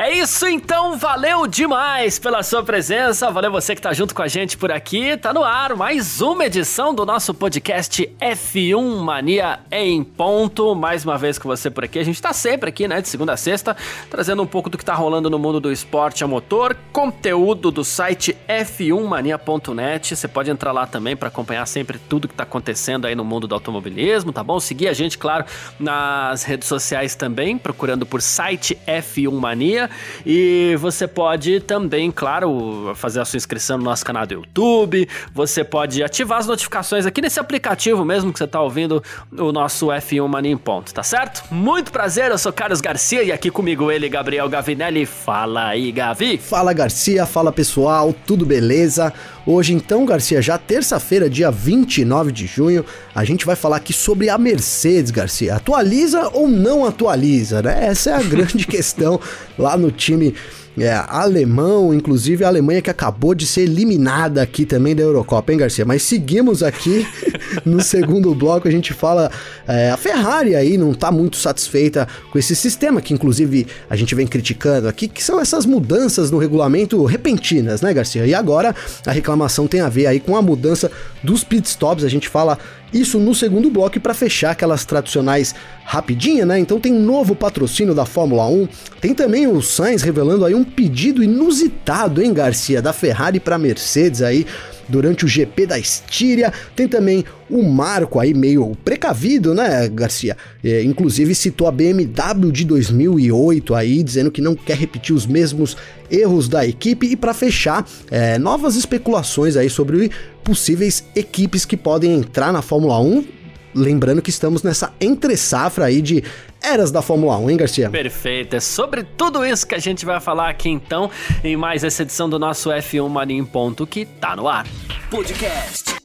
É isso então, valeu demais pela sua presença, valeu você que tá junto com a gente por aqui. Tá no ar mais uma edição do nosso podcast F1 Mania em ponto. Mais uma vez com você por aqui. A gente tá sempre aqui, né, de segunda a sexta, trazendo um pouco do que tá rolando no mundo do esporte a motor, conteúdo do site f1mania.net. Você pode entrar lá também para acompanhar sempre tudo que tá acontecendo aí no mundo do automobilismo, tá bom? Seguir a gente, claro, nas redes sociais também, procurando por site F1 Mania. E você pode também, claro, fazer a sua inscrição no nosso canal do YouTube. Você pode ativar as notificações aqui nesse aplicativo mesmo que você está ouvindo o nosso F1 Mania em Ponto, tá certo? Muito prazer, eu sou Carlos Garcia e aqui comigo ele, Gabriel Gavinelli. Fala aí, Gavi. Fala, Garcia. Fala, pessoal. Tudo beleza? Hoje, então, Garcia, já terça-feira, dia 29 de junho, a gente vai falar aqui sobre a Mercedes, Garcia. Atualiza ou não atualiza, né? Essa é a grande questão lá no time é, alemão, inclusive a Alemanha que acabou de ser eliminada aqui também da Eurocopa, hein, Garcia? Mas seguimos aqui no segundo bloco, a gente fala. É, a Ferrari aí não tá muito satisfeita com esse sistema, que inclusive a gente vem criticando aqui, que são essas mudanças no regulamento repentinas, né, Garcia? E agora a reclamação tem a ver aí com a mudança dos pitstops, a gente fala isso no segundo bloco para fechar aquelas tradicionais rapidinha, né? Então tem novo patrocínio da Fórmula 1. Tem também o Sainz revelando aí um pedido inusitado, hein, Garcia, da Ferrari para Mercedes aí durante o GP da Estíria. Tem também o Marco aí meio precavido, né, Garcia? É, inclusive citou a BMW de 2008 aí, dizendo que não quer repetir os mesmos erros da equipe. E para fechar, é, novas especulações aí sobre possíveis equipes que podem entrar na Fórmula 1 lembrando que estamos nessa entre safra aí de eras da Fórmula 1, hein, Garcia? Perfeito. É sobre tudo isso que a gente vai falar aqui então, em mais essa edição do nosso F1 Mania em Ponto que tá no ar. Podcast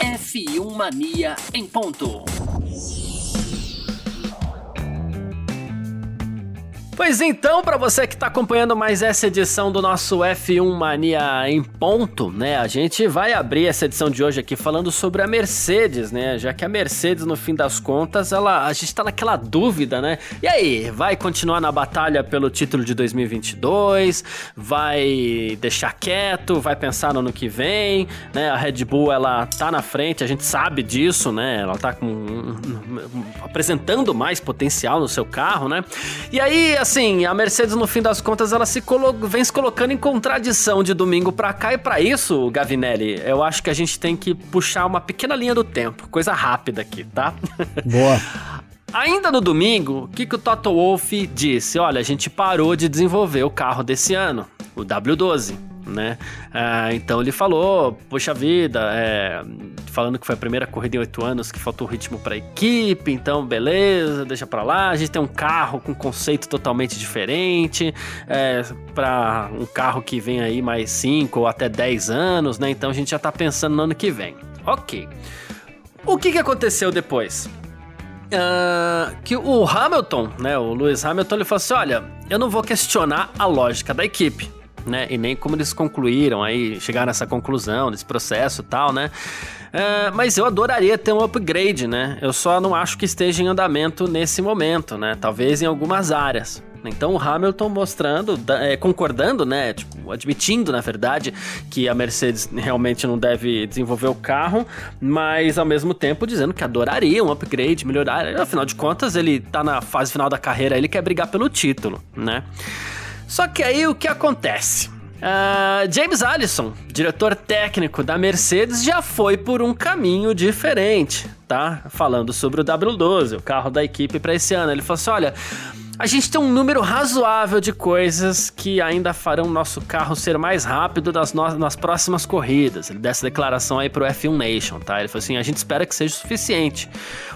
F1 Mania em Ponto. Pois então, para você que está acompanhando mais essa edição do nosso F1 Mania em ponto, né? A gente vai abrir essa edição de hoje aqui falando sobre a Mercedes, né? Já que a Mercedes, no fim das contas, ela a gente está naquela dúvida, né? E aí, vai continuar na batalha pelo título de 2022? Vai deixar quieto? Vai pensar no ano que vem? Né? A Red Bull ela tá na frente, a gente sabe disso, né? Ela tá com, apresentando mais potencial no seu carro, né? E aí assim, a Mercedes, no fim das contas, ela se vem se colocando em contradição de domingo para cá. E para isso, Gavinelli, eu acho que a gente tem que puxar uma pequena linha do tempo. Coisa rápida aqui, tá? Boa. Ainda no domingo, o que, que o Toto Wolff disse? Olha, a gente parou de desenvolver o carro desse ano, o W12 né? Ah, então ele falou, poxa vida, é, falando que foi a primeira corrida em oito anos que faltou ritmo para a equipe, então beleza, deixa para lá. A gente tem um carro com conceito totalmente diferente, é, para um carro que vem aí mais cinco ou até dez anos, né? Então a gente já tá pensando no ano que vem. Ok. O que, que aconteceu depois? Uh, que o Hamilton, né, o Lewis Hamilton, ele falou assim: olha, eu não vou questionar a lógica da equipe né? E nem como eles concluíram aí, chegaram nessa conclusão, nesse processo e tal, né? É, mas eu adoraria ter um upgrade, né? Eu só não acho que esteja em andamento nesse momento, né? Talvez em algumas áreas. Então o Hamilton mostrando, é, concordando, né? Tipo, admitindo, na verdade, que a Mercedes realmente não deve desenvolver o carro, mas ao mesmo tempo dizendo que adoraria um upgrade, melhorar. Afinal de contas, ele tá na fase final da carreira, ele quer brigar pelo título, né? Só que aí o que acontece? Uh, James Allison, diretor técnico da Mercedes, já foi por um caminho diferente, tá? Falando sobre o W12, o carro da equipe para esse ano. Ele falou assim: olha, a gente tem um número razoável de coisas que ainda farão nosso carro ser mais rápido nas, no nas próximas corridas. Ele dessa declaração aí pro F1 Nation, tá? Ele falou assim: a gente espera que seja suficiente.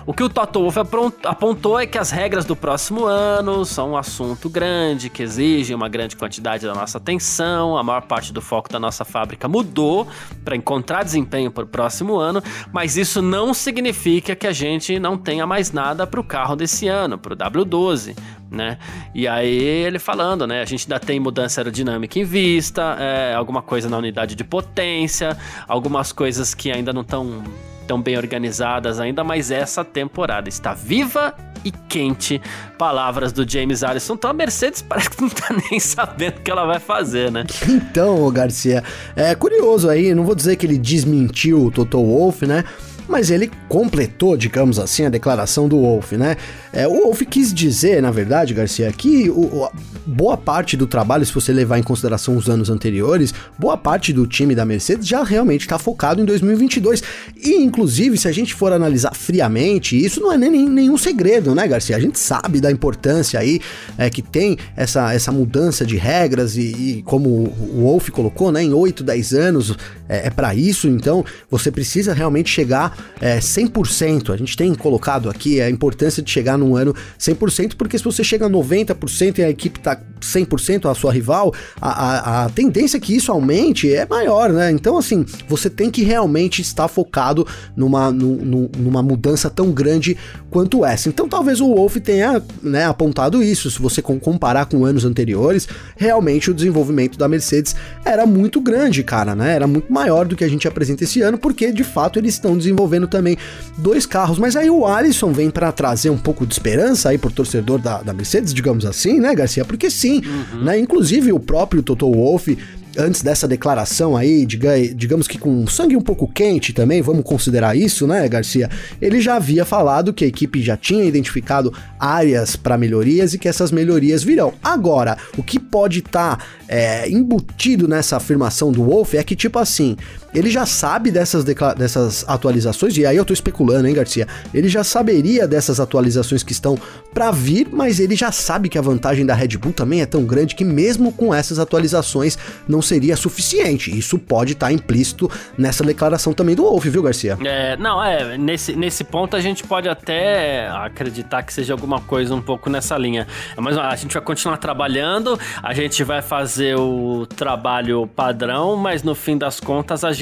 O que o Toto Wolff apontou é que as regras do próximo ano são um assunto grande, que exigem uma grande quantidade da nossa atenção. A maior parte do foco da nossa fábrica mudou para encontrar desempenho para o próximo ano, mas isso não significa que a gente não tenha mais nada para o carro desse ano, para o W12 né? E aí ele falando, né? A gente ainda tem mudança aerodinâmica em vista, é, alguma coisa na unidade de potência, algumas coisas que ainda não estão tão bem organizadas ainda, mas essa temporada está viva e quente. Palavras do James Allison. Então a Mercedes parece que não tá nem sabendo o que ela vai fazer, né? Então, Garcia, é curioso aí, não vou dizer que ele desmentiu o Toto Wolff, né? Mas ele completou, digamos assim, a declaração do Wolff, né? É, o Wolff quis dizer, na verdade, Garcia, que o, boa parte do trabalho, se você levar em consideração os anos anteriores, boa parte do time da Mercedes já realmente está focado em 2022. E, inclusive, se a gente for analisar friamente, isso não é nem, nenhum segredo, né, Garcia? A gente sabe da importância aí é, que tem essa, essa mudança de regras e, e como o Wolff colocou, né, em 8, 10 anos é, é para isso, então você precisa realmente chegar é, 100%. A gente tem colocado aqui a importância de chegar num ano 100%, porque se você chega a 90% e a equipe está 100% a sua rival, a, a, a, tendência que isso aumente é maior, né? Então, assim, você tem que realmente estar focado numa, numa mudança tão grande quanto essa. Então, talvez o Wolf tenha né, apontado isso. Se você comparar com anos anteriores, realmente o desenvolvimento da Mercedes era muito grande, cara, né? Era muito maior do que a gente apresenta esse ano, porque de fato eles estão desenvolvendo também dois carros. Mas aí o Alisson vem para trazer um pouco de esperança aí pro torcedor da, da Mercedes, digamos assim, né, Garcia? Porque sim, uhum. né? Inclusive o próprio Toto Wolff antes dessa declaração aí, diga, digamos que com sangue um pouco quente também, vamos considerar isso, né, Garcia? Ele já havia falado que a equipe já tinha identificado áreas para melhorias e que essas melhorias virão. Agora, o que pode estar tá, é, embutido nessa afirmação do Wolf é que, tipo assim, ele já sabe dessas, dessas atualizações, e aí eu tô especulando, hein, Garcia? Ele já saberia dessas atualizações que estão para vir, mas ele já sabe que a vantagem da Red Bull também é tão grande que mesmo com essas atualizações não seria suficiente. Isso pode estar tá implícito nessa declaração também do Wolf, viu, Garcia? É, não, é, nesse, nesse ponto a gente pode até acreditar que seja alguma coisa um pouco nessa linha. Mas a gente vai continuar trabalhando, a gente vai fazer o trabalho padrão, mas no fim das contas a gente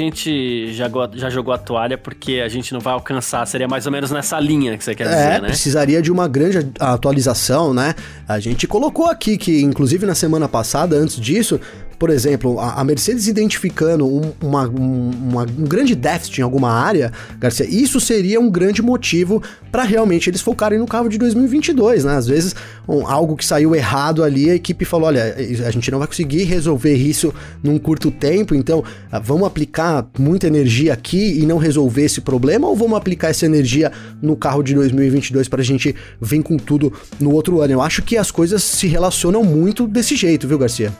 já, já jogou a toalha porque a gente não vai alcançar. Seria mais ou menos nessa linha que você quer é, dizer, né? precisaria de uma grande atualização, né? A gente colocou aqui que, inclusive na semana passada, antes disso, por exemplo, a, Mercedes identificando um, uma, uma, um grande déficit em alguma área, Garcia, isso seria um grande motivo para realmente eles focarem no carro de 2022, né? Às vezes, um, algo que saiu errado ali, a equipe falou: olha, a gente não vai conseguir resolver isso num curto tempo, então ah, vamos aplicar muita energia aqui e não resolver esse problema, ou vamos aplicar essa energia no carro de 2022 para a gente vir com tudo no outro ano? Eu acho que as coisas se relacionam muito desse jeito, viu, Garcia?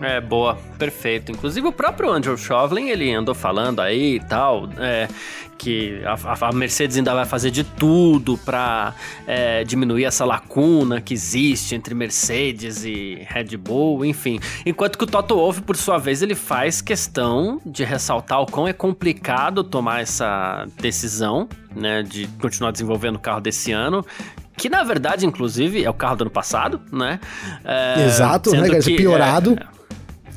É, boa, perfeito. Inclusive o próprio Andrew Chauvelin, ele andou falando aí e tal, é, que a, a, Mercedes ainda vai fazer de tudo para é, diminuir essa lacuna que existe entre Mercedes e Red Bull, enfim. Enquanto que o Toto Wolff, por sua vez, ele faz questão de ressaltar o quão é complicado tomar essa decisão, né, de continuar desenvolvendo o carro desse ano, que na verdade, inclusive, é o carro do ano passado, né? É, Exato, né, que, piorado. É,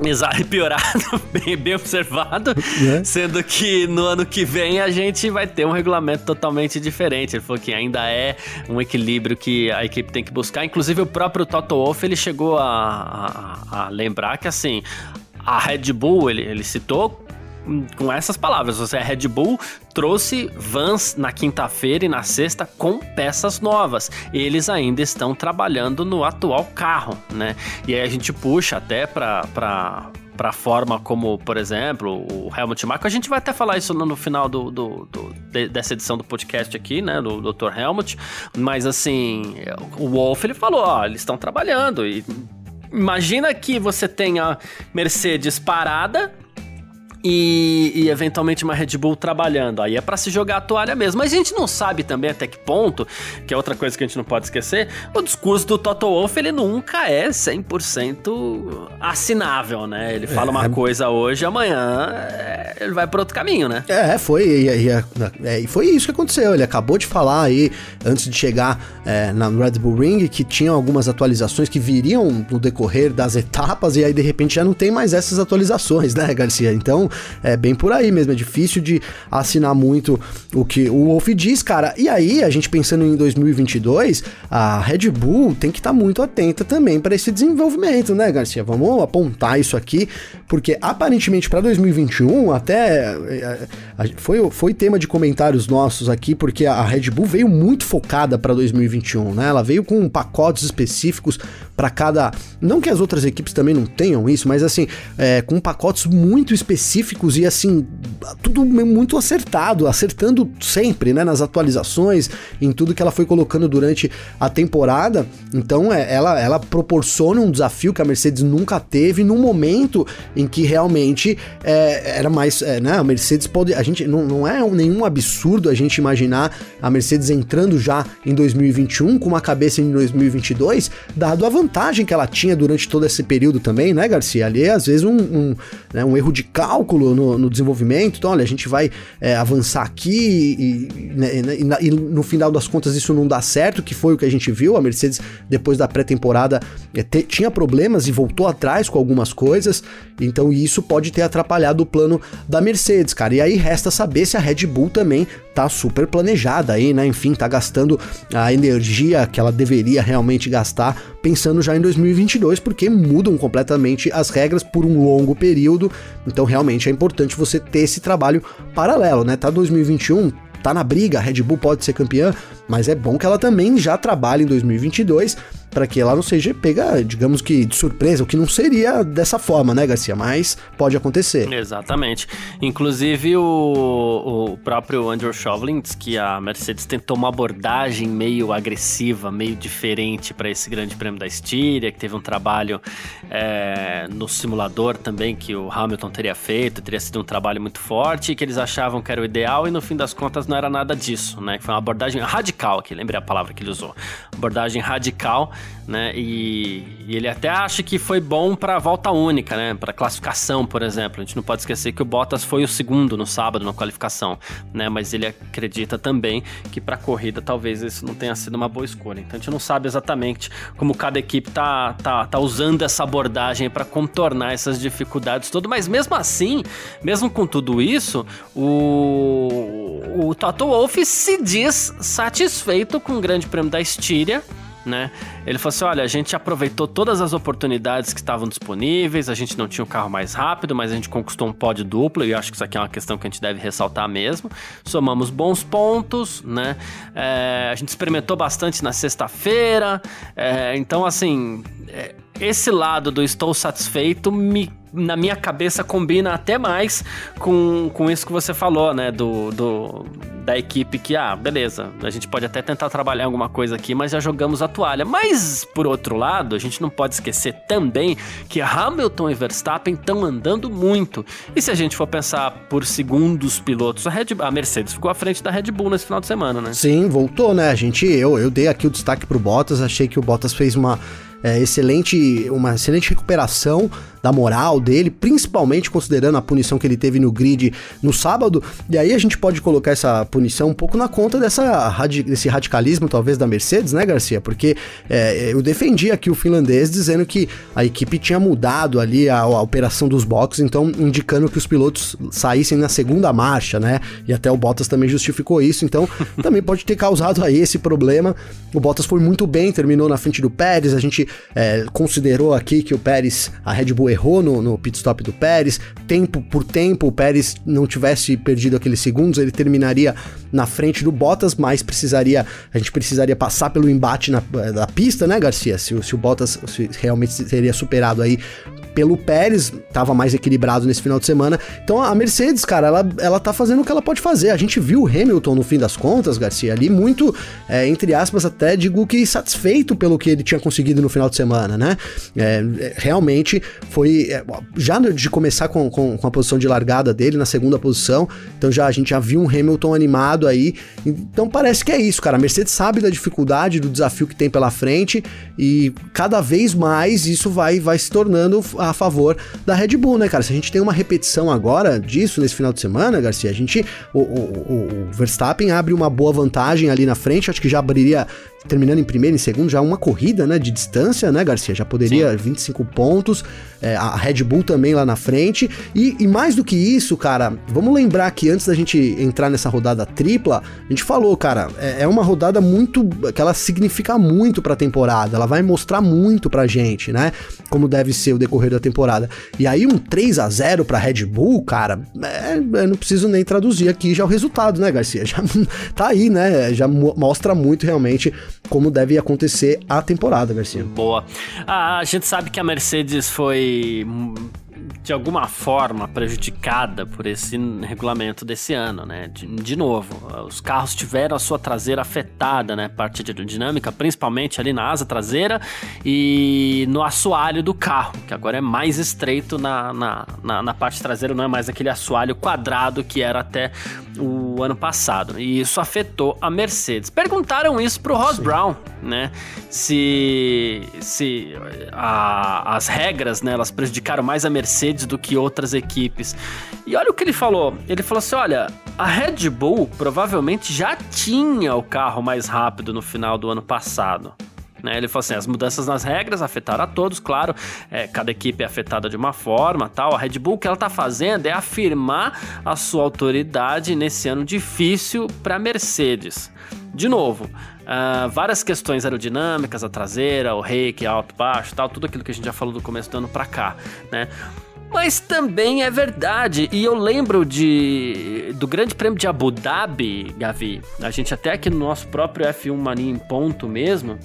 Exato, piorado, bem, bem observado. É. Sendo que no ano que vem a gente vai ter um regulamento totalmente diferente. Ele falou que ainda é um equilíbrio que a equipe tem que buscar. Inclusive, o próprio Toto Wolff ele chegou a, a, a lembrar que assim. A Red Bull, ele, ele citou com essas palavras. Você, a Red Bull trouxe vans na quinta-feira e na sexta com peças novas. Eles ainda estão trabalhando no atual carro, né? E aí a gente puxa até para para a forma como, por exemplo, o Helmut Marko. A gente vai até falar isso no final do, do, do dessa edição do podcast aqui, né, do Dr. Helmut. Mas assim, o Wolf ele falou, ó, eles estão trabalhando e imagina que você tenha Mercedes parada e, e, eventualmente uma Red Bull trabalhando. Aí é para se jogar a toalha mesmo. Mas a gente não sabe também até que ponto, que é outra coisa que a gente não pode esquecer, o discurso do Toto Wolff, ele nunca é 100% assinável, né? Ele fala é, uma coisa hoje, amanhã é, ele vai para outro caminho, né? É, foi, e, e, é, e, foi isso que aconteceu. Ele acabou de falar aí, antes de chegar é, na Red Bull Ring, que tinham algumas atualizações que viriam no decorrer das etapas, e aí de repente já não tem mais essas atualizações, né, Garcia? Então, é bem por aí mesmo, é difícil de assinar muito o que o Wolf diz, cara. E aí, a gente pensando em 2022, a Red Bull tem que estar tá muito atenta também para esse desenvolvimento, né, Garcia? Vamos apontar isso aqui, porque aparentemente para 2021 até é, foi, foi tema de comentários nossos aqui, porque a Red Bull veio muito focada para 2021, né? Ela veio com pacotes específicos para cada. Não que as outras equipes também não tenham isso, mas assim, é, com pacotes muito específicos e assim, tudo muito acertado, acertando sempre, né? Nas atualizações, em tudo que ela foi colocando durante a temporada. Então, é, ela, ela proporciona um desafio que a Mercedes nunca teve num momento em que realmente é, era mais. É, né? A Mercedes pode. A gente não, não é nenhum absurdo a gente imaginar a Mercedes entrando já em 2021 com uma cabeça em 2022, dado a vantagem vantagem que ela tinha durante todo esse período também, né, Garcia? Ali, às vezes, um, um, né, um erro de cálculo no, no, desenvolvimento. Então, olha, a gente vai é, avançar aqui e, né, e, e, no final das contas isso não dá certo, que foi o que a gente viu. A Mercedes, depois da pré-temporada, é, tinha problemas e voltou atrás com algumas coisas. Então, isso pode ter atrapalhado o plano da Mercedes, cara. E aí resta saber se a Red Bull também tá super planejada aí, né? Enfim, tá gastando a energia que ela deveria realmente gastar pensando já em 2022, porque mudam completamente as regras por um longo período. Então, realmente é importante você ter esse trabalho paralelo, né? Tá 2021, tá na briga, a Red Bull pode ser campeã, mas é bom que ela também já trabalhe em 2022 para que ela não seja pega, digamos que de surpresa, o que não seria dessa forma, né, Garcia? Mas pode acontecer. Exatamente. Inclusive o, o próprio Andrew Shovlin diz que a Mercedes tentou uma abordagem meio agressiva, meio diferente para esse Grande Prêmio da Estíria, que teve um trabalho é, no simulador também que o Hamilton teria feito, teria sido um trabalho muito forte, que eles achavam que era o ideal e no fim das contas não era nada disso, né? Que foi uma abordagem radical, aqui, lembrei a palavra que ele usou. Abordagem radical né? E, e, ele até acha que foi bom para volta única, né? Para classificação, por exemplo. A gente não pode esquecer que o Bottas foi o segundo no sábado na qualificação, né? Mas ele acredita também que para corrida talvez isso não tenha sido uma boa escolha. Então a gente não sabe exatamente como cada equipe tá, tá, tá usando essa abordagem para contornar essas dificuldades todas, mas mesmo assim, mesmo com tudo isso, o, o Toto Wolff se diz satisfeito com o Grande Prêmio da Estíria né? Ele falou assim: olha, a gente aproveitou todas as oportunidades que estavam disponíveis, a gente não tinha o carro mais rápido, mas a gente conquistou um pódio duplo, e eu acho que isso aqui é uma questão que a gente deve ressaltar mesmo. Somamos bons pontos, né? É, a gente experimentou bastante na sexta-feira, é, então, assim, é, esse lado do estou satisfeito me na minha cabeça combina até mais com, com isso que você falou, né? Do, do, da equipe que, ah, beleza, a gente pode até tentar trabalhar alguma coisa aqui, mas já jogamos a toalha. Mas, por outro lado, a gente não pode esquecer também que Hamilton e Verstappen estão andando muito. E se a gente for pensar por segundos pilotos, a, Red, a Mercedes ficou à frente da Red Bull nesse final de semana, né? Sim, voltou, né? A gente, eu, eu dei aqui o destaque pro Bottas, achei que o Bottas fez uma é, excelente, uma excelente recuperação da moral dele, principalmente considerando a punição que ele teve no grid no sábado. E aí a gente pode colocar essa punição um pouco na conta dessa, desse radicalismo, talvez, da Mercedes, né, Garcia? Porque é, eu defendi aqui o finlandês dizendo que a equipe tinha mudado ali a, a operação dos boxes, então indicando que os pilotos saíssem na segunda marcha, né? E até o Bottas também justificou isso, então também pode ter causado aí esse problema. O Bottas foi muito bem, terminou na frente do Pérez, a gente é, considerou aqui que o Pérez, a Red Bull errou no, no pit stop do Pérez, tempo por tempo, o Pérez não tivesse perdido aqueles segundos, ele terminaria na frente do Bottas, mas precisaria, a gente precisaria passar pelo embate na, da pista, né, Garcia? Se, se o Bottas se realmente seria superado aí pelo Pérez, tava mais equilibrado nesse final de semana. Então a Mercedes, cara, ela, ela tá fazendo o que ela pode fazer. A gente viu o Hamilton no fim das contas, Garcia, ali muito, é, entre aspas, até digo que satisfeito pelo que ele tinha conseguido no final de semana, né? É, realmente foi. É, já de começar com, com, com, a posição de largada dele, na segunda posição, então já a gente já viu um Hamilton animado aí, então parece que é isso, cara, a Mercedes sabe da dificuldade, do desafio que tem pela frente, e cada vez mais isso vai, vai se tornando a favor da Red Bull, né, cara, se a gente tem uma repetição agora disso nesse final de semana, Garcia, a gente, o, o, o, Verstappen abre uma boa vantagem ali na frente, acho que já abriria terminando em primeiro e segundo, já uma corrida, né, de distância, né, Garcia? Já poderia Sim. 25 pontos, é, a Red Bull também lá na frente, e, e, mais do que isso, cara, vamos lembrar que antes da gente entrar nessa rodada tripla, a gente falou, cara, é, é uma rodada muito, que ela significa muito pra temporada, ela vai mostrar muito pra gente, né, como deve ser o decorrer da temporada. E aí um 3 a 0 pra Red Bull, cara, é, eu não preciso nem traduzir aqui já o resultado, né, Garcia? Já tá aí, né, já mostra muito realmente como deve acontecer a temporada, Garcia. Boa. Ah, a gente sabe que a Mercedes foi de alguma forma prejudicada por esse regulamento desse ano, né? De, de, novo, os carros tiveram a sua traseira afetada, né? Parte de aerodinâmica, principalmente ali na asa traseira e no assoalho do carro, que agora é mais estreito na, na, na, na parte traseira, não é mais aquele assoalho quadrado que era até o ano passado. E isso afetou a Mercedes. Perguntaram isso pro Ross Sim. Brown, né? Se, se a, as regras, né, elas prejudicaram mais a Mercedes do que outras equipes. E olha o que ele falou. Ele falou assim: olha, a Red Bull provavelmente já tinha o carro mais rápido no final do ano passado. Né? Ele falou assim: as mudanças nas regras afetaram a todos, claro, é, cada equipe é afetada de uma forma tal. A Red Bull, o que ela está fazendo é afirmar a sua autoridade nesse ano difícil para Mercedes. De novo, uh, várias questões aerodinâmicas, a traseira, o reiki, alto, baixo, tal, tudo aquilo que a gente já falou do começo do ano para cá, né? Mas também é verdade. E eu lembro de do Grande Prêmio de Abu Dhabi, Gavi. A gente até aqui no nosso próprio F1 Mania em ponto mesmo,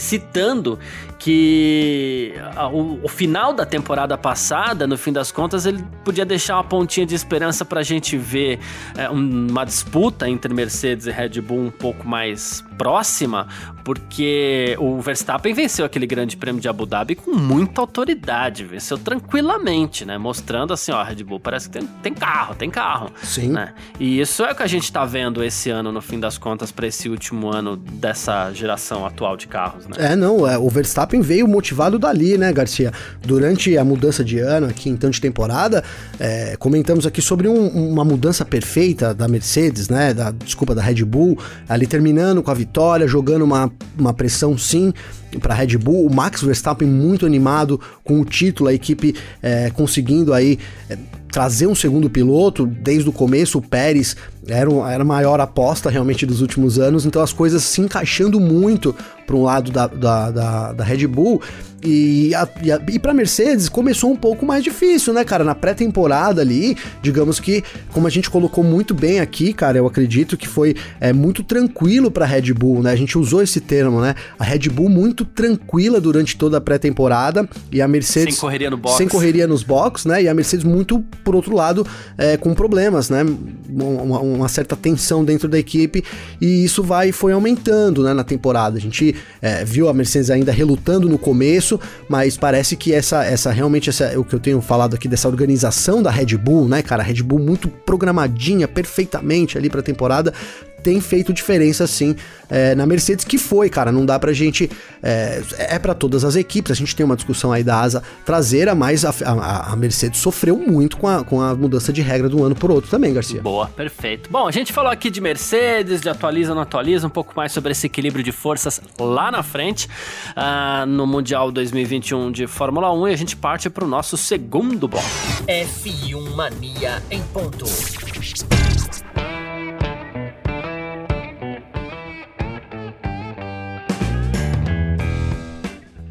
citando que o, o, final da temporada passada, no fim das contas, ele podia deixar uma pontinha de esperança para a gente ver é, uma disputa entre Mercedes e Red Bull um pouco mais próxima, porque o Verstappen venceu aquele grande prêmio de Abu Dhabi com muita autoridade, venceu tranquilamente, né? Mostrando assim, ó, Red Bull parece que tem, tem carro, tem carro. Sim. Né? E isso é o que a gente tá vendo esse ano, no fim das contas, para esse último ano dessa geração atual de carros, né? É, não, é, o Verstappen veio motivado dali, né, Garcia? Durante a mudança de ano aqui, então, de temporada, é, comentamos aqui sobre um, uma mudança perfeita da Mercedes, né? Da, desculpa, da Red Bull, ali terminando com a vitória jogando uma, uma pressão sim para Red Bull. O Max Verstappen muito animado com o título, a equipe é, conseguindo aí é, trazer um segundo piloto. Desde o começo, o Pérez era, era a maior aposta realmente dos últimos anos, então as coisas se encaixando muito para um lado da, da, da, da Red Bull. E, a, e, a, e pra Mercedes começou um pouco mais difícil, né, cara? Na pré-temporada ali, digamos que, como a gente colocou muito bem aqui, cara, eu acredito que foi é, muito tranquilo pra Red Bull, né? A gente usou esse termo, né? A Red Bull muito tranquila durante toda a pré-temporada e a Mercedes. Sem correria no box. Sem correria nos box, né? E a Mercedes muito, por outro lado, é, com problemas, né? Uma, uma, certa tensão dentro da equipe e isso vai foi aumentando, né, na temporada. A gente é, viu a Mercedes ainda relutando no começo isso, mas parece que essa, essa realmente, essa, o que eu tenho falado aqui dessa organização da Red Bull, né, cara? A Red Bull muito programadinha, perfeitamente ali pra temporada, tem feito diferença sim é, na Mercedes, que foi, cara, não dá pra gente. É, é para todas as equipes, a gente tem uma discussão aí da asa traseira, mas a, a, a, Mercedes sofreu muito com a, com a mudança de regra de um ano por outro também, Garcia. Boa, perfeito. Bom, a gente falou aqui de Mercedes, de atualiza, não atualiza, um pouco mais sobre esse equilíbrio de forças lá na frente, uh, no Mundial 2021 de Fórmula 1, e a gente parte pro nosso segundo bloco. F1 Mania em ponto.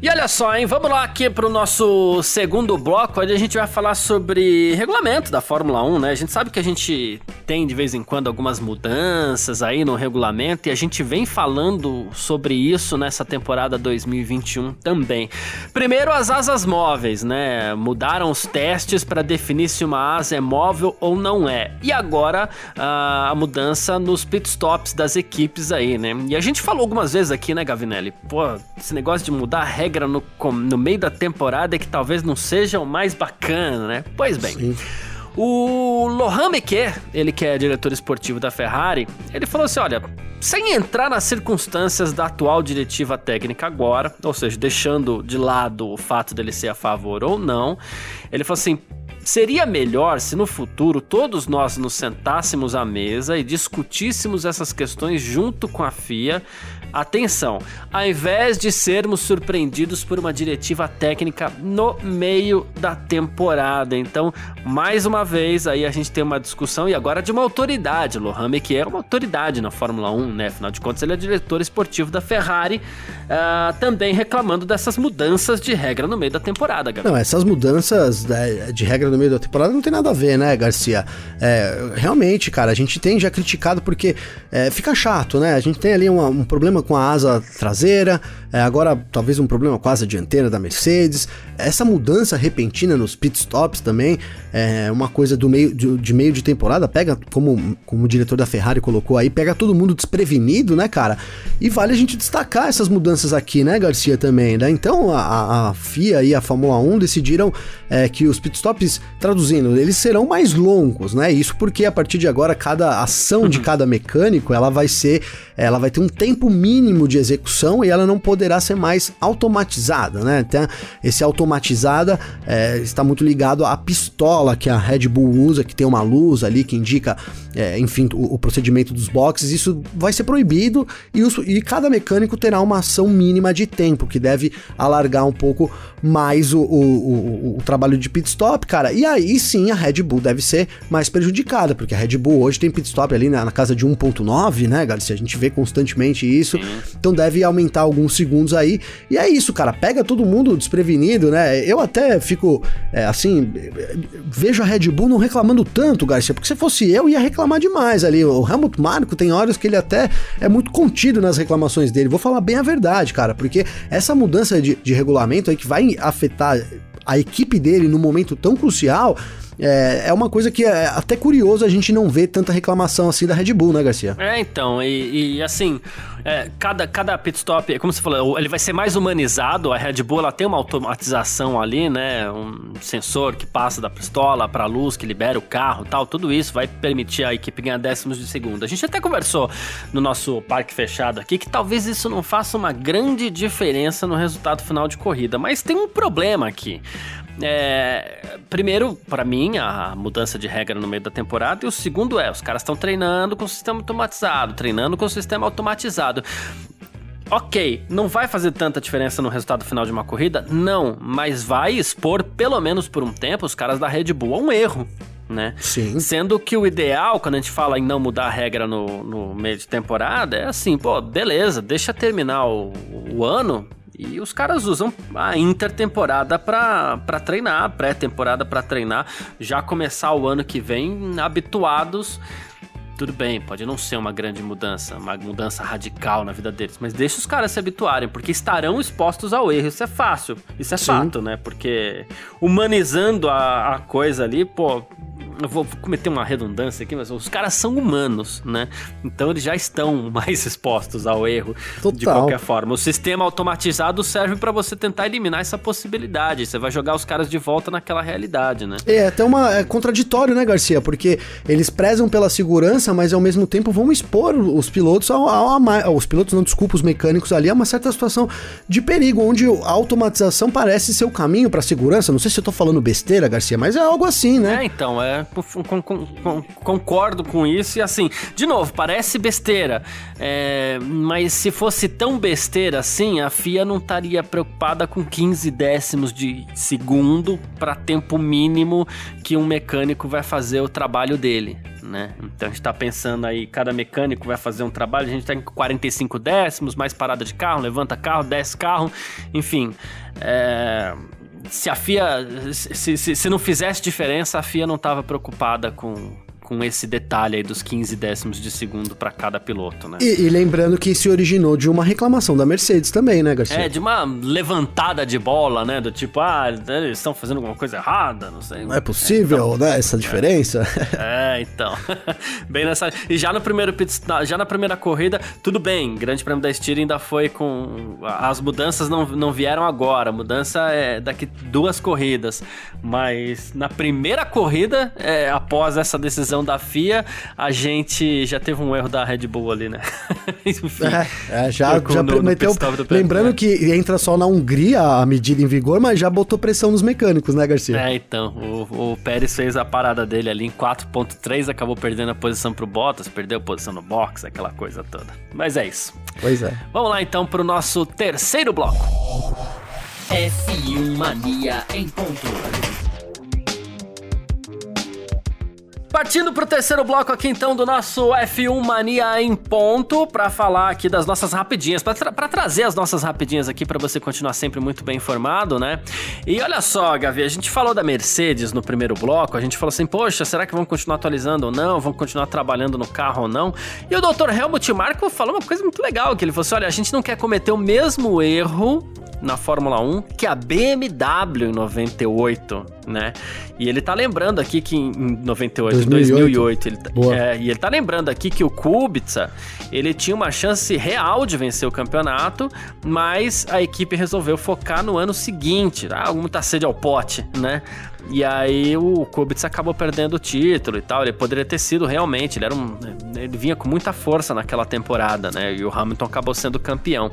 E olha só, hein? Vamos lá aqui para o nosso segundo bloco, onde a gente vai falar sobre regulamento da Fórmula 1, né? A gente sabe que a gente tem de vez em quando algumas mudanças aí no regulamento e a gente vem falando sobre isso nessa temporada 2021 também. Primeiro, as asas móveis, né? Mudaram os testes para definir se uma asa é móvel ou não é. E agora a mudança nos pitstops das equipes aí, né? E a gente falou algumas vezes aqui, né, Gavinelli? Pô, esse negócio de mudar a regra no, no meio da temporada é que talvez não seja o mais bacana, né? Pois bem. Sim. O Lohan Mequer, ele que é diretor esportivo da Ferrari, ele falou assim: olha, sem entrar nas circunstâncias da atual diretiva técnica agora, ou seja, deixando de lado o fato dele ser a favor ou não, ele falou assim: Seria melhor se no futuro todos nós nos sentássemos à mesa e discutíssemos essas questões junto com a FIA Atenção, ao invés de sermos surpreendidos por uma diretiva técnica no meio da temporada. Então, mais uma vez, aí a gente tem uma discussão e agora de uma autoridade. Lohan que é uma autoridade na Fórmula 1, né? Afinal de contas, ele é diretor esportivo da Ferrari, uh, também reclamando dessas mudanças de regra no meio da temporada, Gabriel. Não, essas mudanças né, de regra no meio da temporada não tem nada a ver, né, Garcia? É, realmente, cara, a gente tem já criticado porque é, fica chato, né? A gente tem ali uma, um problema problema com a asa traseira, é, agora talvez um problema com a asa dianteira da Mercedes. Essa mudança repentina nos pitstops também é uma coisa do meio de, de, meio de temporada, pega, como, como o diretor da Ferrari colocou aí, pega todo mundo desprevenido, né, cara? E vale a gente destacar essas mudanças aqui, né, Garcia, também, né? Então a, a FIA e a Fórmula 1 decidiram é, que os pitstops, traduzindo, eles serão mais longos, né? Isso porque a partir de agora cada ação de uhum. cada mecânico, ela vai ser, ela vai ter um tempo mínimo de execução e ela não poderá ser mais automatizada, né? Então, esse automatizada é, está muito ligado à pistola que a Red Bull usa, que tem uma luz ali que indica, é, enfim, o, o, procedimento dos boxes. Isso vai ser proibido e, os, e cada mecânico terá uma ação mínima de tempo que deve alargar um pouco mais o, o, o, trabalho de pit stop, cara. E aí sim a Red Bull deve ser mais prejudicada, porque a Red Bull hoje tem pit stop ali na, na casa de 1.9, né, Garcia? A gente vê constantemente isso. Então deve aumentar alguns segundos aí. E é isso, cara. Pega todo mundo desprevenido, né? Eu até fico, é, assim, vejo a Red Bull não reclamando tanto, Garcia, porque se fosse eu, ia reclamar demais ali. O Helmut Marko tem horas que ele até é muito contido nas reclamações dele. Vou falar bem a verdade, cara, porque essa mudança de, de regulamento aí que vai afetar a equipe dele no momento tão crucial, é, é uma coisa que é até curioso a gente não ver tanta reclamação assim da Red Bull, né, Garcia? É, então, e, e assim, é, cada, cada pit stop, como você falou, ele vai ser mais humanizado. A Red Bull ela tem uma automatização ali, né? Um sensor que passa da pistola para a luz, que libera o carro tal. Tudo isso vai permitir a equipe ganhar décimos de segundo. A gente até conversou no nosso parque fechado aqui que talvez isso não faça uma grande diferença no resultado final de corrida, mas tem um problema aqui. É, primeiro, para mim, a mudança de regra no meio da temporada. E o segundo é, os caras estão treinando com o sistema automatizado, treinando com o sistema automatizado. Ok, não vai fazer tanta diferença no resultado final de uma corrida? Não, mas vai expor, pelo menos por um tempo, os caras da Red Bull a um erro. Né? Sim. Sendo que o ideal, quando a gente fala em não mudar a regra no, no meio de temporada, é assim, pô, beleza, deixa terminar o, o ano, e os caras usam a intertemporada para treinar, pré-temporada para treinar, já começar o ano que vem habituados. Tudo bem, pode não ser uma grande mudança, uma mudança radical na vida deles, mas deixa os caras se habituarem, porque estarão expostos ao erro. Isso é fácil, isso é Sim. fato, né? Porque humanizando a, a coisa ali, pô, eu vou cometer uma redundância aqui, mas os caras são humanos, né? Então eles já estão mais expostos ao erro Total. de qualquer forma. O sistema automatizado serve para você tentar eliminar essa possibilidade. Você vai jogar os caras de volta naquela realidade, né? É, até uma é contraditório, né, Garcia? Porque eles prezam pela segurança, mas ao mesmo tempo vão expor os pilotos ao, ao, ao os pilotos não desculpa os mecânicos ali a uma certa situação de perigo, onde a automatização parece ser o caminho para segurança. Não sei se eu tô falando besteira, Garcia, mas é algo assim, né? É, então, é com, com, com, concordo com isso. E assim, de novo, parece besteira. É, mas se fosse tão besteira assim, a FIA não estaria preocupada com 15 décimos de segundo para tempo mínimo que um mecânico vai fazer o trabalho dele. Né? Então a gente está pensando aí, cada mecânico vai fazer um trabalho, a gente tem tá 45 décimos, mais parada de carro, levanta carro, desce carro, enfim. É, se a FIA. Se, se, se não fizesse diferença, a FIA não estava preocupada com, com esse detalhe aí dos 15 décimos de segundo para cada piloto, né? E, e, lembrando que se originou de uma reclamação da Mercedes também, né, Garcia? É, de uma levantada de bola, né? Do tipo, ah, eles estão fazendo alguma coisa errada, não sei. Não é possível, é, então, né? Essa diferença. É, é então. bem nessa. E já no primeiro pit, já na primeira corrida, tudo bem. Grande Prêmio da Estíria ainda foi com. As mudanças não, não vieram agora. A mudança é daqui duas corridas. Mas na primeira corrida, é, após essa decisão da FIA, a gente já teve um erro da Red Bull ali, né? Enfim, é, é, já, já no, meteu. No lembrando né? que entra só na Hungria a medida em vigor, mas já botou pressão nos mecânicos, né, Garcia? É, então. O, o Pérez fez a parada dele ali em 4.3, acabou perdendo a posição pro Bottas, perdeu a posição no box, aquela coisa toda. Mas é isso. Pois é. Vamos lá então pro nosso terceiro bloco. F1 Mania em ponto. Partindo pro terceiro bloco aqui então do nosso F1 Mania em ponto, para falar aqui das nossas rapidinhas, para tra trazer as nossas rapidinhas aqui para você continuar sempre muito bem informado, né? E olha só, Gavi, a gente falou da Mercedes no primeiro bloco, a gente falou assim, poxa, será que vão continuar atualizando ou não? Vão continuar trabalhando no carro ou não? E o Dr. Helmut Marko falou uma coisa muito legal, que ele falou assim, olha, a gente não quer cometer o mesmo erro na Fórmula 1 que a BMW em 98, né? E ele tá lembrando aqui que em 98, 2008, 2008 ele, tá, é, e ele tá lembrando aqui que o Kubica, ele tinha uma chance real de vencer o campeonato, mas a equipe resolveu focar no ano seguinte, ah, muita sede ao pote, né? E aí o Kubica acabou perdendo o título e tal. Ele poderia ter sido realmente, ele era um. Ele vinha com muita força naquela temporada, né? E o Hamilton acabou sendo campeão.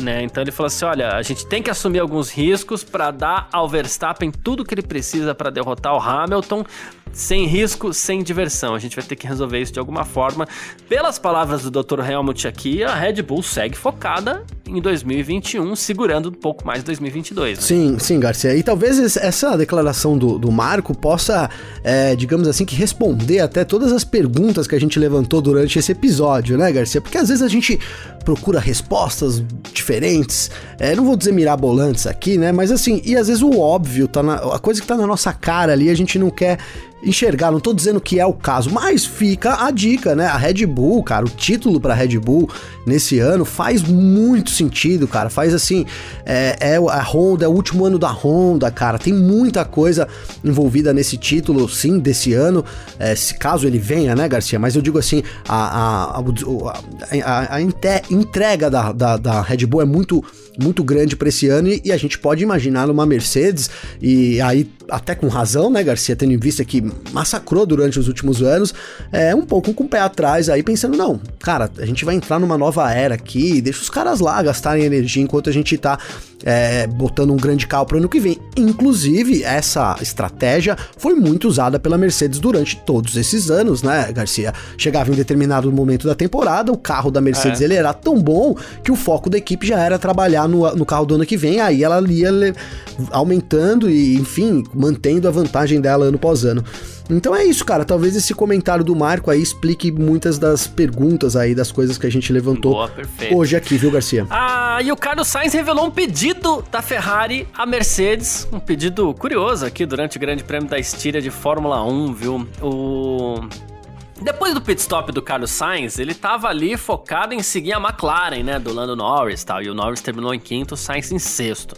Né? Então ele falou assim: olha, a gente tem que assumir alguns riscos para dar ao Verstappen tudo que ele precisa para derrotar o Hamilton, sem risco, sem diversão. A gente vai ter que resolver isso de alguma forma. Pelas palavras do Dr. Helmut aqui, a Red Bull segue focada em 2021, segurando um pouco mais 2022. Né? Sim, sim, Garcia. E talvez essa declaração do, do Marco possa, é, digamos assim, que responder até todas as perguntas que a gente levantou durante esse episódio, né, Garcia? Porque às vezes a gente procura respostas diferentes, é, não vou dizer mirabolantes aqui, né? Mas assim, e às vezes o óbvio, tá na, a coisa que tá na nossa cara ali, a gente não quer enxergar, não tô dizendo que é o caso, mas fica a dica, né? A Red Bull, cara, o título pra Red Bull nesse ano faz muito sentido, cara. Faz assim, é, é a Honda, é o último ano da Honda, cara. Tem muita coisa envolvida nesse título, sim, desse ano. É, se caso ele venha, né, Garcia? Mas eu digo assim, a, a, a, a entrega da, da, da Red Bull é muito muito grande para esse ano e, e, a gente pode imaginar uma Mercedes e aí até com razão, né, Garcia, tendo em vista que massacrou durante os últimos anos, é um pouco com o pé atrás aí pensando não, cara, a gente vai entrar numa nova era aqui, deixa os caras lá gastarem energia enquanto a gente tá é, botando um grande carro para o ano que vem. Inclusive, essa estratégia foi muito usada pela Mercedes durante todos esses anos, né, Garcia? Chegava em determinado momento da temporada, o carro da Mercedes é. ele era tão bom que o foco da equipe já era trabalhar no, no carro do ano que vem, aí ela ia aumentando e, enfim, mantendo a vantagem dela ano após ano. Então é isso, cara. Talvez esse comentário do Marco aí explique muitas das perguntas aí, das coisas que a gente levantou Boa, hoje aqui, viu, Garcia? Ah, e o Carlos Sainz revelou um pedido da Ferrari à Mercedes. Um pedido curioso aqui durante o Grande Prêmio da Estíria de Fórmula 1, viu? O. Depois do pit stop do Carlos Sainz, ele estava ali focado em seguir a McLaren, né, do Lando Norris, tal, e o Norris terminou em quinto, o Sainz em sexto.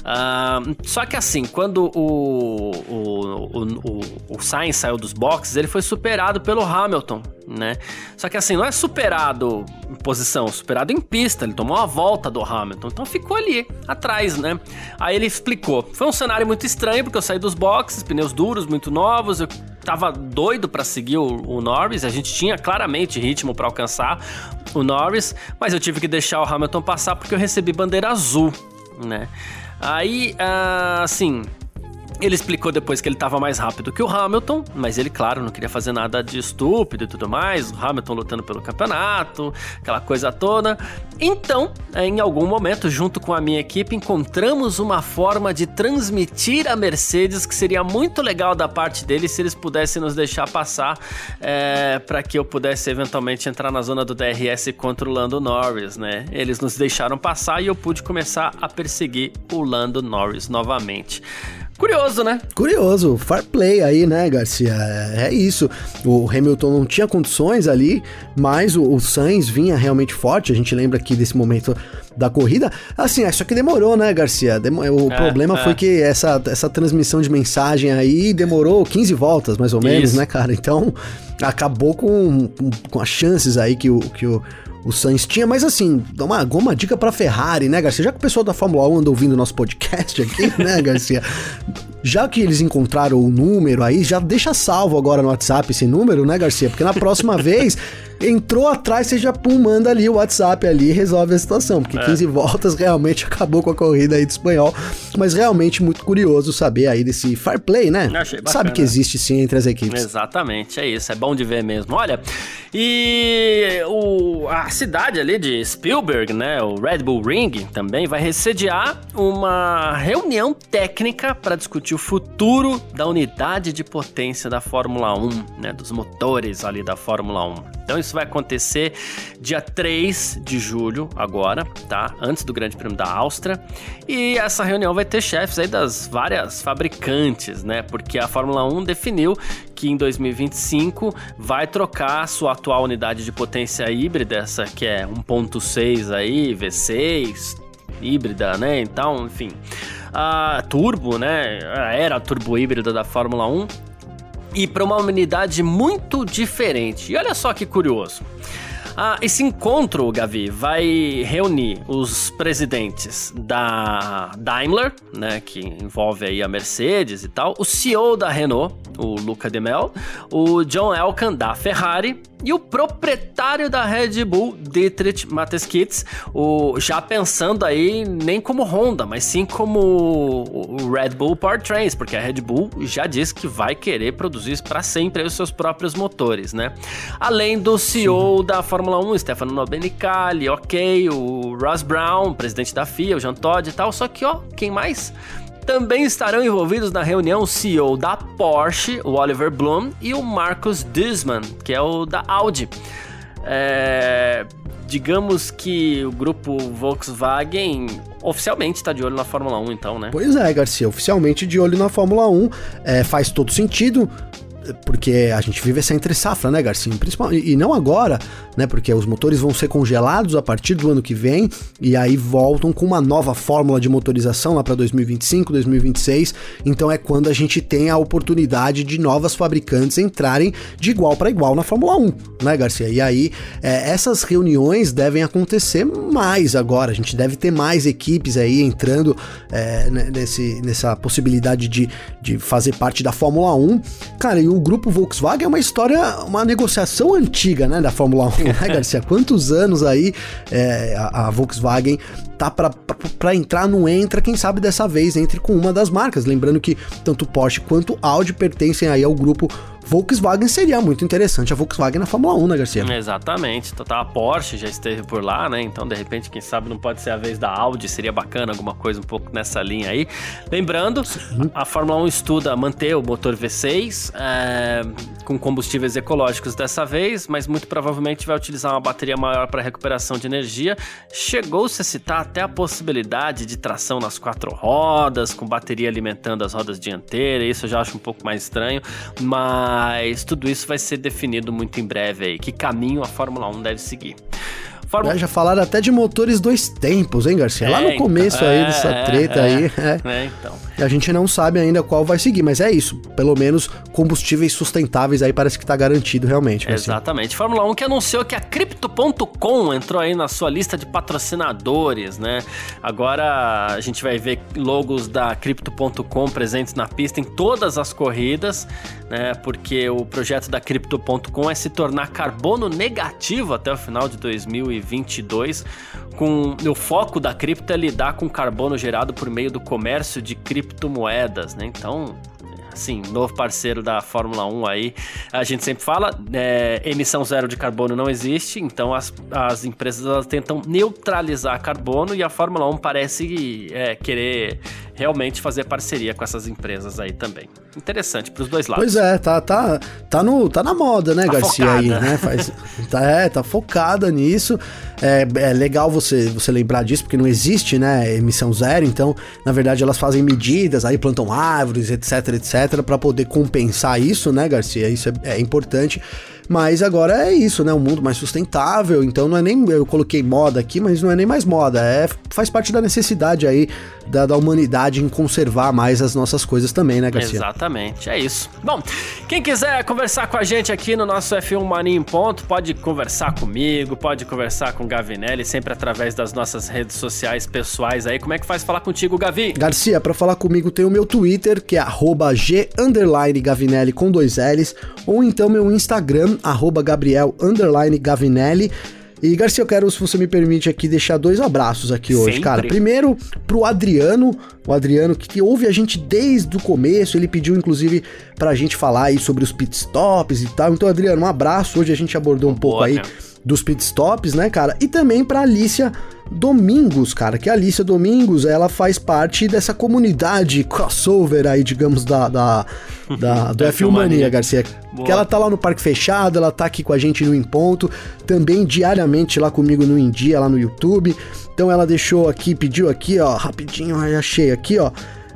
Uh, só que assim, quando o, o, o, o, Sainz saiu dos boxes, ele foi superado pelo Hamilton, né? Só que assim, não é superado em posição, superado em pista. Ele tomou a volta do Hamilton, então ficou ali atrás, né? Aí ele explicou: foi um cenário muito estranho porque eu saí dos boxes, pneus duros, muito novos, eu tava doido para seguir o, o, Norris, a gente tinha claramente ritmo para alcançar o Norris, mas eu tive que deixar o Hamilton passar porque eu recebi bandeira azul, né? Aí, assim, ele explicou depois que ele estava mais rápido que o Hamilton, mas ele, claro, não queria fazer nada de estúpido e tudo mais. O Hamilton lutando pelo campeonato, aquela coisa toda. Então, em algum momento, junto com a minha equipe, encontramos uma forma de transmitir a Mercedes que seria muito legal da parte deles se eles pudessem nos deixar passar é, para que eu pudesse eventualmente entrar na zona do DRS contra o Lando Norris, né? Eles nos deixaram passar e eu pude começar a perseguir o Lando Norris novamente. Curioso, né? Curioso, fair play aí, né, Garcia? É isso. O Hamilton não tinha condições ali, mas o, o Sainz vinha realmente forte. A gente lembra aqui desse momento da corrida. Assim, é só que demorou, né, Garcia? Demo o é, problema é. foi que essa, essa transmissão de mensagem aí demorou 15 voltas, mais ou menos, Isso. né, cara? Então, acabou com, com, com, as chances aí que o, que o, o Sainz tinha, mas assim, uma, uma dica pra Ferrari, né, Garcia? Já que o pessoal da Fórmula 1 anda ouvindo nosso podcast aqui, né, Garcia? Já que eles encontraram o número aí, já deixa salvo agora no WhatsApp esse número, né, Garcia? Porque na próxima vez entrou atrás, você já pum, manda ali o WhatsApp ali e resolve a situação. Porque é. 15 voltas realmente acabou com a corrida aí do espanhol. Mas realmente muito curioso saber aí desse fair play, né? Sabe que existe sim entre as equipes. Exatamente, é isso. É bom de ver mesmo. Olha, e o, a cidade ali de Spielberg, né? O Red Bull Ring também vai receber uma reunião técnica para discutir o futuro da unidade de potência da Fórmula 1, né? Dos motores ali da Fórmula 1. Então isso vai acontecer dia 3 de julho, agora, tá? Antes do Grande Prêmio da Áustria. E essa reunião vai ter chefes aí das várias fabricantes, né? Porque a Fórmula 1 definiu que em 2025 vai trocar sua atual unidade de potência híbrida, essa que é 1.6 aí, V6, híbrida, né? Então, enfim, a turbo, né? Era a turbo híbrida da Fórmula 1 e para uma unidade muito diferente. E olha só que curioso. Ah, esse encontro, Gavi, vai reunir os presidentes da Daimler, né, que envolve aí a Mercedes e tal, o CEO da Renault, o Luca de Mel, o John Elkann da Ferrari e o proprietário da Red Bull, Dietrich Mateschitz, o, já pensando aí nem como Honda, mas sim como o Red Bull Powertrains, porque a Red Bull já disse que vai querer produzir para sempre os seus próprios motores, né? Além do CEO sim. da Fórmula 1, Stefano Domenicali, ok, o Ross Brown, presidente da FIA, o Jean Todt e tal, só que ó, quem mais? Também estarão envolvidos na reunião o CEO da Porsche, o Oliver Bloom, e o Marcus Duesman, que é o da Audi. É, digamos que o grupo Volkswagen oficialmente está de olho na Fórmula 1, então, né? Pois é, Garcia, oficialmente de olho na Fórmula 1. É, faz todo sentido porque a gente vive essa entre safra, né, Garcia? Principalmente, e não agora, né? Porque os motores vão ser congelados a partir do ano que vem e aí voltam com uma nova fórmula de motorização lá para 2025, 2026. Então é quando a gente tem a oportunidade de novas fabricantes entrarem de igual para igual na Fórmula 1, né, Garcia? E aí é, essas reuniões devem acontecer mais agora. A gente deve ter mais equipes aí entrando é, nesse, nessa possibilidade de, de fazer parte da Fórmula 1. Cara, e o grupo Volkswagen é uma história, uma negociação antiga, né, da Fórmula 1, né, Garcia? Quantos anos aí é, a, a Volkswagen tá para entrar, não entra, quem sabe dessa vez entre com uma das marcas. Lembrando que tanto Porsche quanto Audi pertencem aí ao grupo Volkswagen seria muito interessante a Volkswagen na Fórmula 1, né, Garcia? Exatamente. Total, a Porsche já esteve por lá, né? Então, de repente, quem sabe não pode ser a vez da Audi, seria bacana alguma coisa um pouco nessa linha aí. Lembrando, a Fórmula 1 estuda manter o motor V6 é, com combustíveis ecológicos dessa vez, mas muito provavelmente vai utilizar uma bateria maior para recuperação de energia. Chegou-se a citar até a possibilidade de tração nas quatro rodas, com bateria alimentando as rodas dianteiras. Isso eu já acho um pouco mais estranho, mas mas tudo isso vai ser definido muito em breve aí. Que caminho a Fórmula 1 deve seguir. Fórmula... É, já falaram até de motores dois tempos, hein, Garcia? É, Lá no então, começo então, aí dessa é, treta é, aí. É. é, então. E a gente não sabe ainda qual vai seguir, mas é isso. Pelo menos combustíveis sustentáveis aí parece que tá garantido realmente. Exatamente. Fórmula 1 que anunciou que a Crypto.com entrou aí na sua lista de patrocinadores, né? Agora a gente vai ver logos da Crypto.com presentes na pista em todas as corridas, né? Porque o projeto da Crypto.com é se tornar carbono negativo até o final de 2020 2022, com o foco da cripto é lidar com carbono gerado por meio do comércio de criptomoedas, né? Então, assim, novo parceiro da Fórmula 1 aí. A gente sempre fala, é, emissão zero de carbono não existe, então as, as empresas tentam neutralizar carbono e a Fórmula 1 parece é, querer realmente fazer parceria com essas empresas aí também. Interessante para os dois lados. Pois é, tá, tá, tá, no, tá na moda, né, Tá Garcia focada. aí, né? Faz, tá, é, tá focada nisso. É, é legal você, você lembrar disso, porque não existe, né, emissão zero, então, na verdade, elas fazem medidas, aí plantam árvores, etc, etc, para poder compensar isso, né, Garcia? Isso é, é importante. Mas agora é isso, né? Um mundo mais sustentável. Então não é nem. Eu coloquei moda aqui, mas não é nem mais moda. É, faz parte da necessidade aí da, da humanidade em conservar mais as nossas coisas também, né, Garcia? Exatamente, é isso. Bom, quem quiser conversar com a gente aqui no nosso F1 Mania em Ponto, pode conversar comigo, pode conversar com o Gavinelli, sempre através das nossas redes sociais pessoais aí. Como é que faz falar contigo, Gavi? Garcia, pra falar comigo tem o meu Twitter, que é arroba G underline Gavinelli com dois L's, ou então meu Instagram, arroba Gabriel underline Gavinelli. E Garcia, eu quero, se você me permite aqui, deixar dois abraços aqui hoje, Sempre. cara. Primeiro, pro Adriano, o Adriano que, que ouve a gente desde o começo, ele pediu inclusive pra gente falar aí sobre os pit stops e tal. Então, Adriano, um abraço. Hoje a gente abordou um pouco aí cara. Dos pit stops, né, cara? E também pra Alicia Domingos, cara, que a Alicia Domingos, ela faz parte dessa comunidade crossover aí, digamos, da, da, da- do Da F1 Mania, F1 Garcia. Boa. Que ela tá lá no Parque Fechado, ela tá aqui com a gente no Em Ponto, também diariamente lá comigo no Em Dia, lá no YouTube. Então ela deixou aqui, pediu aqui, ó, rapidinho, aí achei aqui, ó.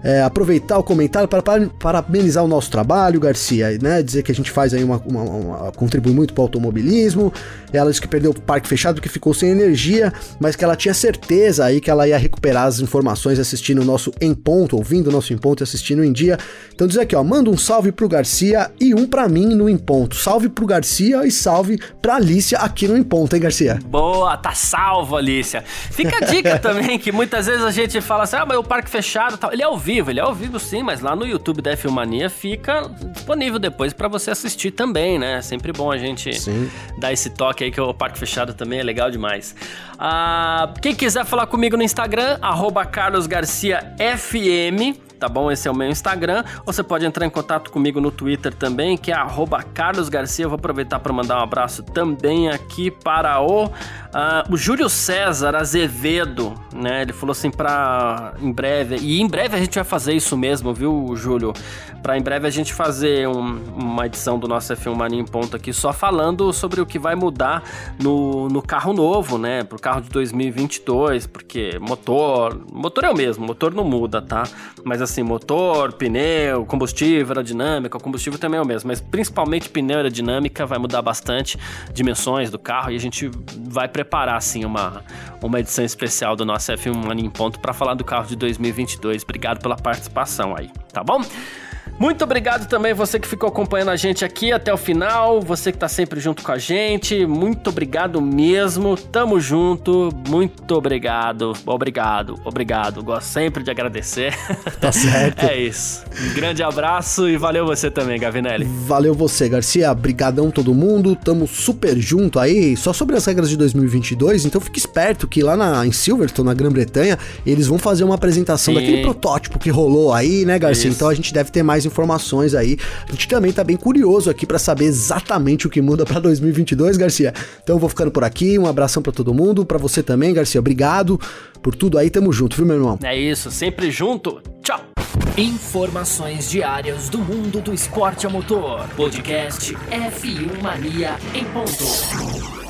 É, aproveitar o comentário para para- parabenizar o nosso trabalho, Garcia, né? Dizer que a gente faz aí uma, uma- uma- contribui muito para o automobilismo. Ela disse que perdeu o parque fechado porque ficou sem energia, mas que ela tinha certeza aí que ela ia recuperar as informações assistindo o nosso Em Ponto, ouvindo o nosso Em Ponto e assistindo em dia. Então diz aqui, ó, manda um salve pro Garcia e um para mim no Em Ponto. Salve pro Garcia e salve pra Alicia aqui no Em Ponto, hein, Garcia? Boa, tá salvo, Alicia. Fica a dica também, que muitas vezes a gente fala assim, ah, mas o parque fechado tal. Ele é ao vivo, ele é ao vivo sim, mas lá no YouTube da Filmania fica disponível depois pra você assistir também, né? É sempre bom a gente Sim. dar esse toque aí, que o parque fechado também é legal demais. Ah, quem quiser falar comigo no Instagram, arroba carlosgarciafm, tá bom? Esse é o meu Instagram. Você pode entrar em contato comigo no Twitter também, que é carlosgarcia. Eu vou aproveitar para mandar um abraço também aqui para o, ah, o Júlio César Azevedo, né? Ele falou assim para em breve, e em breve a gente vai fazer isso mesmo, viu, Júlio? Para em breve a gente fazer um- uma edição do nosso F1 Mania em Ponto aqui, só falando sobre o que vai mudar no, no carro novo, né? Pro carro de 2022, porque motor, motor é o mesmo, motor não muda, tá? Mas assim, motor, pneu, combustível, aerodinâmica, o combustível também é o mesmo, mas principalmente pneu aerodinâmica vai mudar bastante dimensões do carro e a gente vai preparar assim uma, uma edição especial do nosso F1 Mania em Ponto para falar do carro de 2022. Obrigado pela participação aí, tá bom? Muito obrigado também você que ficou acompanhando a gente aqui até o final, você que tá sempre junto com a gente, muito obrigado mesmo, tamo junto, muito obrigado, obrigado, obrigado, gosto sempre de agradecer. Tá certo. é isso, um grande abraço e valeu você também, Gavinelli. Valeu você, Garcia. Brigadão todo mundo. Tamo super junto aí. Só sobre as regras de 2022. Então fique esperto que lá na, em Silverstone, na Grã-Bretanha, eles vão fazer uma apresentação Sim. daquele protótipo que rolou aí, né, Garcia? Isso. Então a gente deve ter mais informações aí. A gente também tá bem curioso aqui pra saber exatamente o que muda pra 2022, Garcia. Então eu vou ficando por aqui. Um abração pra todo mundo. Pra você também, Garcia. Obrigado por tudo aí. Tamo junto, viu, meu irmão? É isso, sempre junto, tchau! Informações diárias do mundo do esporte a motor. Podcast F1 Mania em ponto.